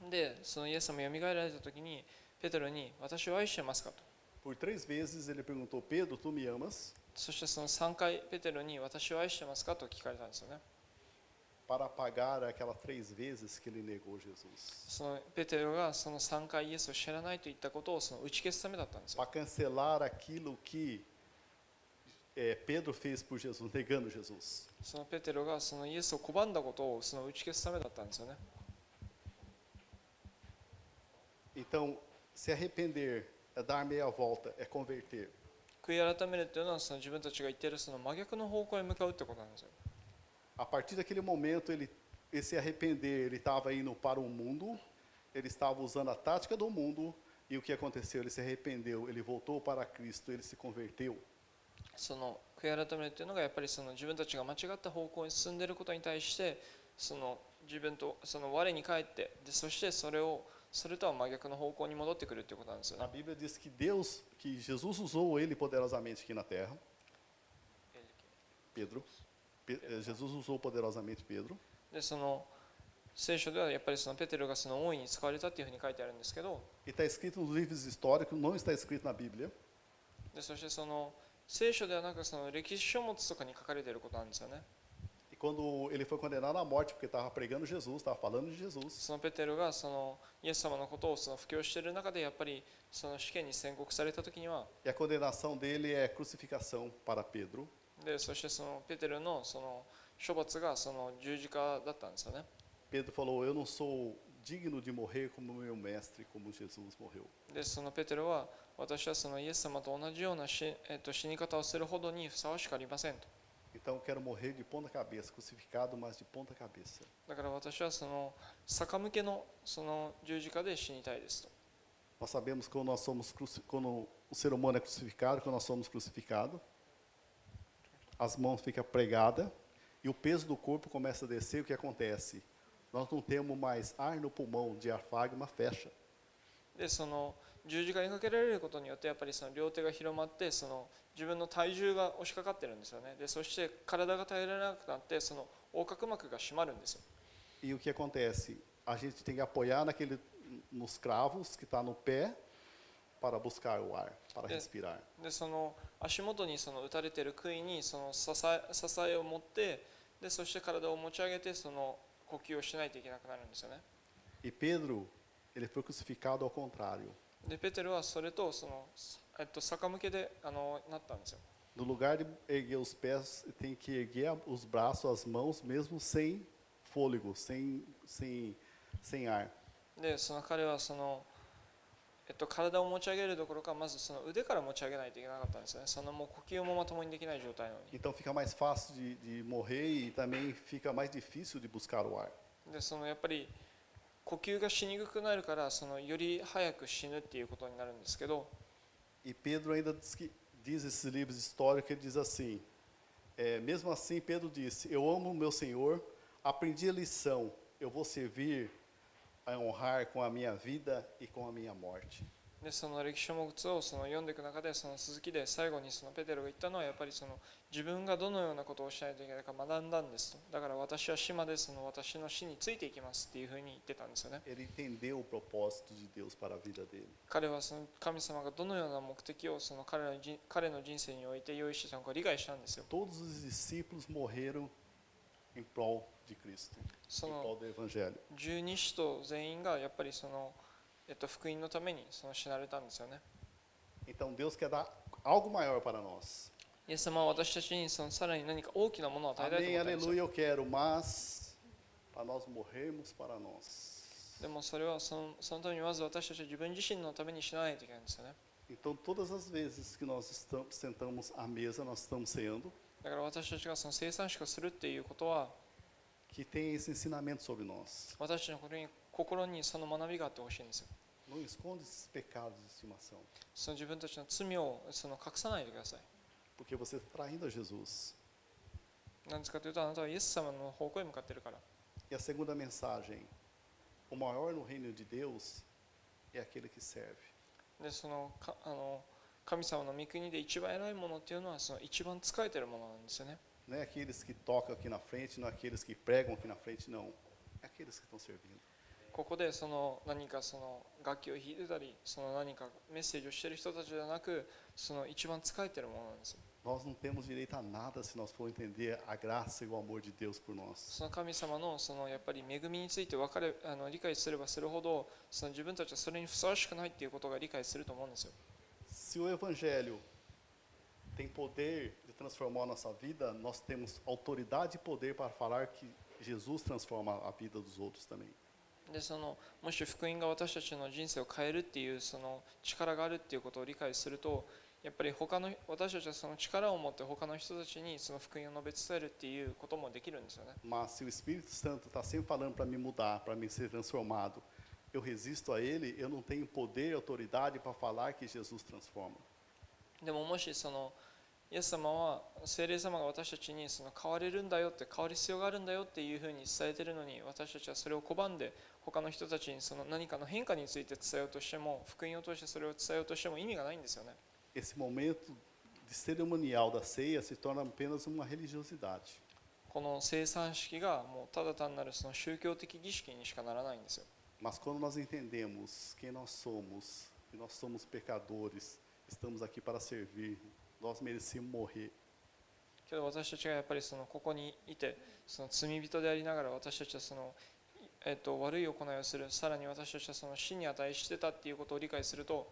S1: にでそのイエス様がよみがえられた時にペテロに「私を愛してますか?」と
S2: Por três vezes ele perguntou, Pedro, tu me amas?
S1: そしてその3回ペテロに「私を愛してますか?」と聞かれたんですよね
S2: Para apagar aquelas três vezes que ele negou Jesus.
S1: そのペテロがその3回イエスを知らないと言ったことをその打ち消すためだったんですよ
S2: Para cancelar aquilo que eh, Pedro fez por Jesus, negando Jesus.
S1: そのペテロがそのイエスを拒んだことをその打ち消すためだったんですよね
S2: Então, se arrepender é dar meia volta, é converter.
S1: 悔い改めるっていうのはその自分たちが言っているその真逆の方向へ向かうってことなんですよ
S2: A partir daquele momento, ele, ele se arrepender, ele estava indo para o mundo, ele estava usando a tática do mundo, e o que aconteceu? Ele se arrependeu, ele voltou para Cristo, ele se converteu.
S1: その悔い改めるっていうのがやっぱりその自分たちが間違った方向に進んでいることに対してその自分とその我に返ってでそしてそれをそれとは真逆の方向に戻ってくるっていうことなんですよ
S2: A
S1: ね
S2: Bíblia diz que Deus, que Jesus usou ele poderosamente aqui na terra, Pedro, Pe- eh, Jesus usou poderosamente Pedro,
S1: でその聖書ではやっぱりそのペテロがその大いに使われたっていうふうに書いてあるんですけど
S2: e está escrito nos livros históricos, não está escrito na Bíblia,
S1: でそしてその聖書ではなくその歴史書物とかに書かれていることなんですよね
S2: e quando ele foi condenado à morte, porque estava pregando Jesus, estava falando de Jesus,
S1: そのペテロがそのイエス様のことをその布教している中でやっぱりその試験に宣告された時には
S2: e a condenação dele é crucificação para Pedro,
S1: でそしてそのペテロのその処罰がその十字架だったんですよね
S2: Pedro falou: Eu não sou digno de morrer como meu mestre, como Jesus morreu.
S1: でそのペテロは私はそのイエス様と同じような死,、えっと死に方をするほどにふさわしくありませんと
S2: Então eu quero morrer de ponta cabeça, crucificado, mas de ponta cabeça.
S1: だから私はその逆向けのその十字架で死にたいですと
S2: Nós sabemos que quando nós somos cruci- quando o ser humano é crucificado, quando nós somos crucificados, as mãos ficam pregadas e o peso do corpo começa a descer. O que acontece? Nós não temos mais ar no pulmão, o diafragma fecha.
S1: でその十字架にかけられることによってやっぱりその両手が広まってその自分の体重が押しかかってるんですよねでそして体が耐えられなくなってその横隔膜が締まるんですよ
S2: E o que acontece? A gente tem que apoiar naquele, nos cravos que está no pé para buscar o ar, para
S1: É.
S2: respirar.
S1: でその足元にその打たれてる杭にその支え支えを持ってでそして体を持ち上げてその 呼吸をしないといけなくなるんですよね
S2: E Pedro, ele foi crucificado ao contrário.
S1: でペテロはそれとその、えっと、逆向けであのなったんですよ
S2: No lugar de erguer os pés, tem que erguer a- os braços, as mãos, mesmo sem fôlego, sem, sem, sem ar.
S1: でその彼はその、 えっと、体を持ち上げるどころかまずその腕から持ち上げないといけなかったんですよねそのもう呼吸もまともにできない状態なのに
S2: Então fica mais fácil de, de morrer e também fica mais difícil de buscar o ar.
S1: でそのやっぱり呼吸がしにくくなるからそのより早く死ぬっていうことになるんですけど
S2: E Pedro ainda diz, que, diz esses livros históricos, ele diz assim, é, mesmo assim Pedro disse, eu amo o meu Senhor, aprendi a lição, eu vou servir a honrar com a minha vida e com a minha morte.
S1: でその歴史書物をその読んでいく中でその続きで最後にそのペテロが言ったのはやっぱりその自分がどのようなことをしないといけないか学んだんですとだから私は島でその私の死についていきますっていうふうに言ってたんですよね.彼はその神様がどのような目的をその彼の人彼の人生において用意してたのか理解したんですよ
S2: em prol de Cristo,
S1: そ
S2: em
S1: の
S2: prol do Evangelho.
S1: 十二使徒全員がやっぱりその、えっと、福音のためにその死なれたんですよね
S2: Então Deus quer dar algo maior para nós.
S1: イエス様は私たちにそのさらに何か大きなものを与えたいと
S2: Amém,
S1: 思ったんですよ
S2: aleluia, eu quero, mas para nós morrermos para nós.
S1: でもそれはそのそのためにまず私たちは自分自身のために死なないといけないんですよね
S2: Então, todas as vezes que nós estamos, sentamos à mesa, nós estamos ceando,
S1: だから私たちがその生産式をするっていうことは
S2: que tem esse ensinamento sobre nós.
S1: 私たちの心に心にその学びがあってほしいんですよ
S2: Não esconde esses pecados de estimação,
S1: その自分たちの罪をその隠さないでください
S2: porque você está traindo a Jesus.
S1: なんですかというとあなたはイエス様の方向へ向かっているから
S2: E a segunda mensagem: o maior no reino de Deus é aquele que serve.
S1: でそのかあの神様の御国で一番偉いものっていうのはその一番使えてるものなんですよね
S2: Não é aqueles que tocam aqui na frente, não é aqueles que pregam aqui na frente, não. É aqueles que estão servindo.
S1: ここでその何かその楽器を弾いてたりその何かメッセージをしている人たちじゃなくその一番使えてるものなんですよ
S2: Nós não temos direito a nada se nós for entender a graça e o amor de Deus por nós.
S1: その神様のそのやっぱり恵みについて分かれあの理解すればするほどその自分たちはそれにふさわしくないっていうことが理解すると思うんですよ
S2: Se o Evangelho tem poder de transformar a nossa vida, nós temos autoridade e poder para falar que Jesus transforma a vida dos outros também.
S1: でそのもし福音が私たちの人生を変えるっていうその力があるっていうことを理解するとやっぱり他の私たちはその力を持って他の人たちにその福音を述べ伝えるっていうこともできるんですよね
S2: Mas se o Espírito Santo está sempre falando para me mudar, para me ser transformado, eu resisto a ele, eu não tenho poder e autoridade para falar que Jesus transforma.
S1: でももしそのイエス様は聖霊様が私たちにその変われるんだよって変わる必要があるんだよっていうふうに伝えてるのに私たちはそれを拒んで他の人たちにその何かの変化について伝えようとしても福音を通してそれを伝えようとしても意味がないんですよね
S2: Esse momento de cerimonial da ceia se torna apenas uma religiosidade.
S1: この生産式がもうただ単なるその宗教的儀式にしかならないんですよ
S2: Mas quando nós entendemos quem nós somos, que nós somos pecadores, estamos aqui para servir, nós merecemos morrer.
S1: けど私たちがやっぱりそのここにいてその罪人でありながら私たちはその、えっと悪い行いをするさらに私たちはその死に値してたっていうことを理解すると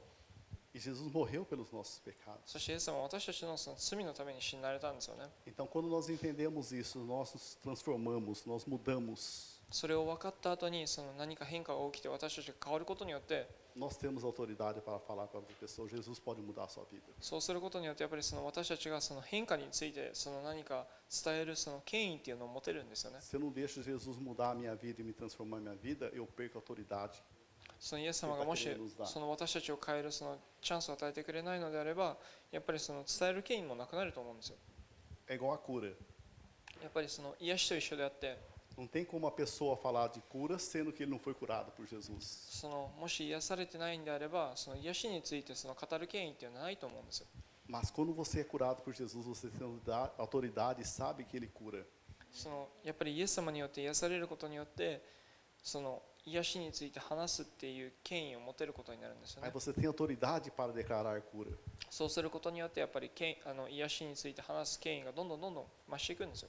S2: E Jesus morreu pelos nossos pecados.
S1: そしてイエス様は私たちのその罪のために死なれたんですよね
S2: Então, quando nós entendemos isso, nós nos transformamos, nós mudamos.
S1: それを分かった後にその何か変化が起きて私たちが変わることによって
S2: Nós temos autoridade para falar para outra pessoa: Jesus pode mudar a sua vida.
S1: そうすることによってやっぱりその私たちがその変化についてその何か伝えるその権威っていうのを持てるんですよね
S2: Se eu não deixo Jesus mudar a minha vida e me transformar a minha vida, eu perco a autoridade.
S1: そのイエス様がもしその私たちを変えるそのチャンスを与えてくれないのであればやっぱりその伝える権威もなくなると思うんですよ
S2: É igual a cura.
S1: やっぱりその癒しと一緒であって
S2: Não tem como uma pessoa falar de cura sendo que ele não foi curado por Jesus.
S1: そのもし癒されてないんであればその癒しについてその語る権威っていうのはないと思うんですよ
S2: Mas quando você é curado por Jesus, você tem autoridade- autoridade e sabe que ele cura.
S1: そのやっぱりイエス様によって癒されることによってその癒しについて話すっていう権威を持てることになるんですよ
S2: Aí
S1: ね
S2: você tem autoridade para declarar cura.
S1: そうすることによってやっぱり権あの癒しについて話す権威がどんどんどんどん増していくんですよ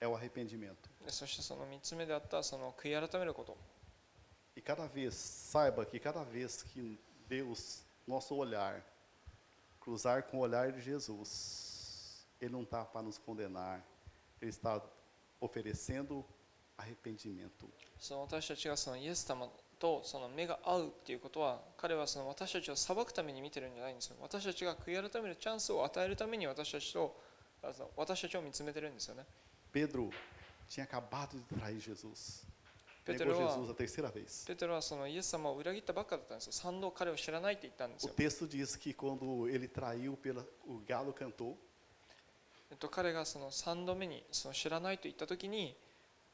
S2: é o arrependimento.
S1: でそしてその3つ目であったその悔い改めること
S2: E cada vez, saiba que cada vez que Deus, nosso olhar, cruzar com o olhar de Jesus, Ele não está para nos condenar, Ele está oferecendo arrependimento.
S1: その私たちがそのイエス様とその目が合うっていうことは彼はその私たちを裁くために見てるんじゃないんですよ私たちが悔い改めるチャンスを与えるために私たちとあの私たちを見つめてるんですよね
S2: Pedro tinha acabado de trair Jesus. Negou
S1: Pedro,
S2: Jesus a terceira vez.
S1: ペテロはそのイエス様を裏切ったばっかだったんですよ三度彼を知らないって言ったんです
S2: O
S1: よ、
S2: texto diz que quando ele traiu, pela, o galo cantou,
S1: えっと、彼がその三度目にその知らないと言った時に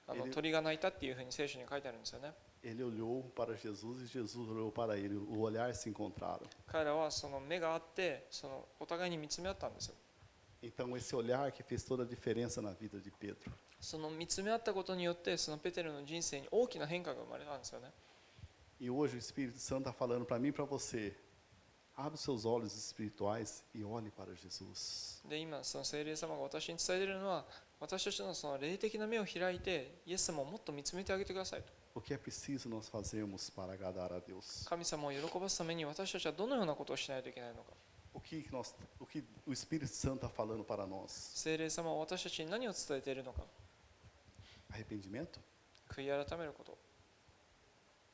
S1: あの
S2: えで
S1: 鳥が鳴いたっていうふうに聖書に書いてあるんですよね
S2: ele olhou para Jesus e Jesus olhou para ele. O olhar se encontraram.
S1: 彼らはその目があってそのお互いに見つめ合ったんですよ
S2: Então, esse olhar que fez toda a diferença na vida de Pedro.
S1: その見つめ合ったことによってそのペテロの人生に大きな変化が生まれたんですよね
S2: E hoje o Espírito Santo está falando para mim e para você. Abre os seus olhos espirituais e olhe para Jesus.
S1: で今その聖霊様が私に伝えているのは私たちのその霊的な目を開いてイエス様をもっと見つめてあげてくださいと
S2: O que é preciso nós fazermos para agradar a Deus?
S1: 神様を喜ばすために私たちはどのようなことをしないといけないのか
S2: O que, nós, o, que o Espírito Santo está falando para nós?
S1: 聖霊様は私たちに何を伝えているのか
S2: Arrependimento?
S1: 悔い改めること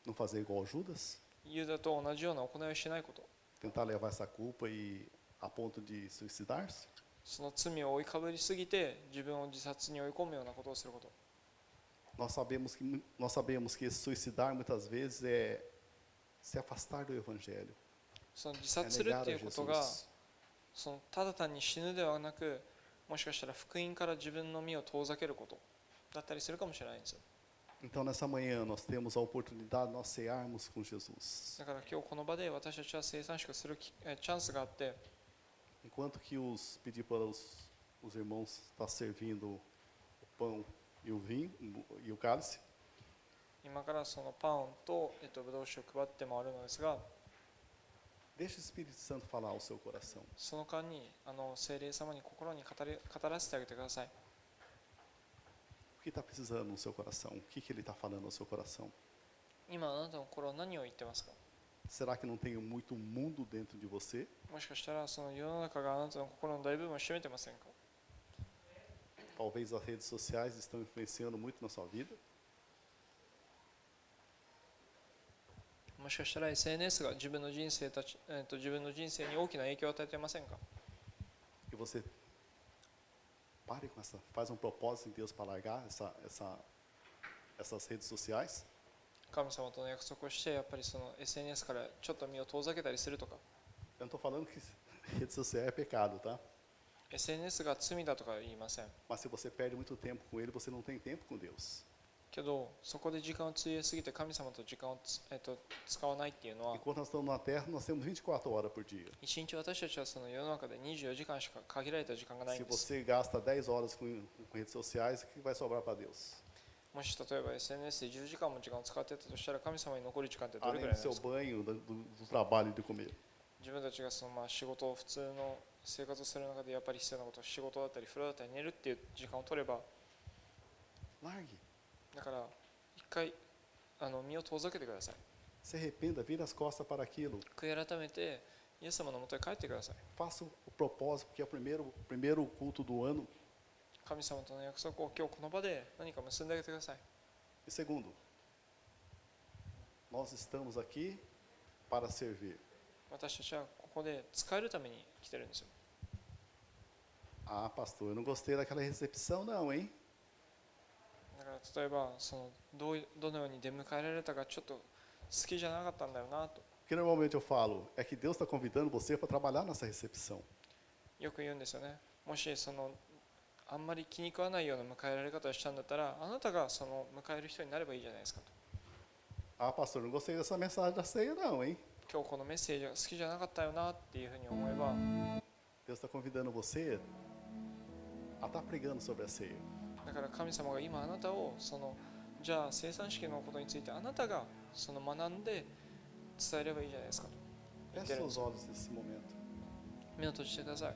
S2: Não fazer igual Judas?
S1: ユダと同じような行いをしないこと
S2: Tentar levar essa culpa e a ponto de suicidar-se?
S1: その罪を追いかぶりすぎて自分を自殺に追い込むようなことをすること
S2: Nós sabemos que mu- nós sabemos que esse suicidar muitas vezes é se afastar do Evangelho,
S1: その自殺するっていうことが.そのただ単に死ぬではなくもしかしたら福音から自分の身を遠ざけることだったりするかもしれないんですよ
S2: Então nessa manhã nós temos a oportunidade de nós cearmos com Jesus.
S1: だから今日この場で私たちは生産式をするきえチャンスがあって
S2: Enquanto que os pedir para os, os irmãos estar servindo o pão e o vinho e o cálice,
S1: 今からそのパンと、えっと、ブドウ酒を配って回るのですが
S2: deixe o Espírito Santo falar ao seu coração.
S1: その間にあの聖霊様に心に語り語らせてあげてください
S2: O que está precisando no seu coração? O que, que ele está falando ao seu coração?
S1: 今あなたの心は何を言ってますか
S2: Será que não tem muito mundo dentro de você?
S1: もしかしたらその世の中があなたの心の大部分を占めてませんか
S2: Talvez as redes sociais estão influenciando muito na sua vida.
S1: もしかしたら SNS が自分の人生たち、えっと、自分の人生に大きな影響を与えていませんか
S2: E você pare com essa, faz um propósito em Deus para largar essa, essa, essas redes sociais.
S1: 神様との約束をしてやっぱりその SNS からちょっと身を遠ざけたりするとか
S2: Eu não estou falando que rede social é pecado, tá?
S1: SNS が罪だとか言いません
S2: Mas se você perde muito tempo com ele, você não tem tempo com Deus.
S1: けどそこで時間を費やすぎて神様と時間をつ、えっと、使わないっていうのは
S2: Enquanto nós estamos na Terra, nós temos 24 horas por dia.
S1: 一日私たちはその世の中で24時間しか限られた時間がない
S2: Se
S1: んです
S2: você gasta 10 horas com, com redes sociais, o que vai sobrar para Deus?
S1: もし例えば SNS で10時間も時間を使ってたとしたら神様に残る時間ってどれくらい
S2: do
S1: なんで
S2: seu
S1: すか
S2: ？banho, do, do, do trabalho e de comer.
S1: 自分たちがそのまあ仕事を普通の生活をする中でやっぱり必要なこと仕事だったり風呂だったり寝るっていう時間を取れば
S2: Largue.
S1: だから一回あの身を遠ざけてください
S2: Se arrependa, vira as costas para aquilo.
S1: 悔い改めてイエス様のもとへ帰ってください
S2: Faça o propósito, porque é o primeiro, o primeiro culto do ano.
S1: 神様との約束を今日この場で何か結んであげてください
S2: E segundo, nós estamos aqui para servir.
S1: 私たちはここで使えるために来てるんですよ
S2: Ah, pastor, eu não gostei daquela recepção, não, hein?
S1: だから例えばそのど,うどのように出迎えられたかちょっと好きじゃなかったんだよなと。よく言うんですよね。もしそのあんまり気に食わないような迎えられ方をしたんだったら、あなたがその迎える人になればいいじゃないですかと。
S2: あ、パストル、ごせいださ、メッセージだせいやな、おい。
S1: 今日このメッセージが好きじゃなかったよなっていうふうに思えば。
S2: Deus está レセ
S1: だから神様が今あなたをそのじゃあ生産式のことについてあなたがその学んで伝えればいいじゃないですかと.目を閉じてください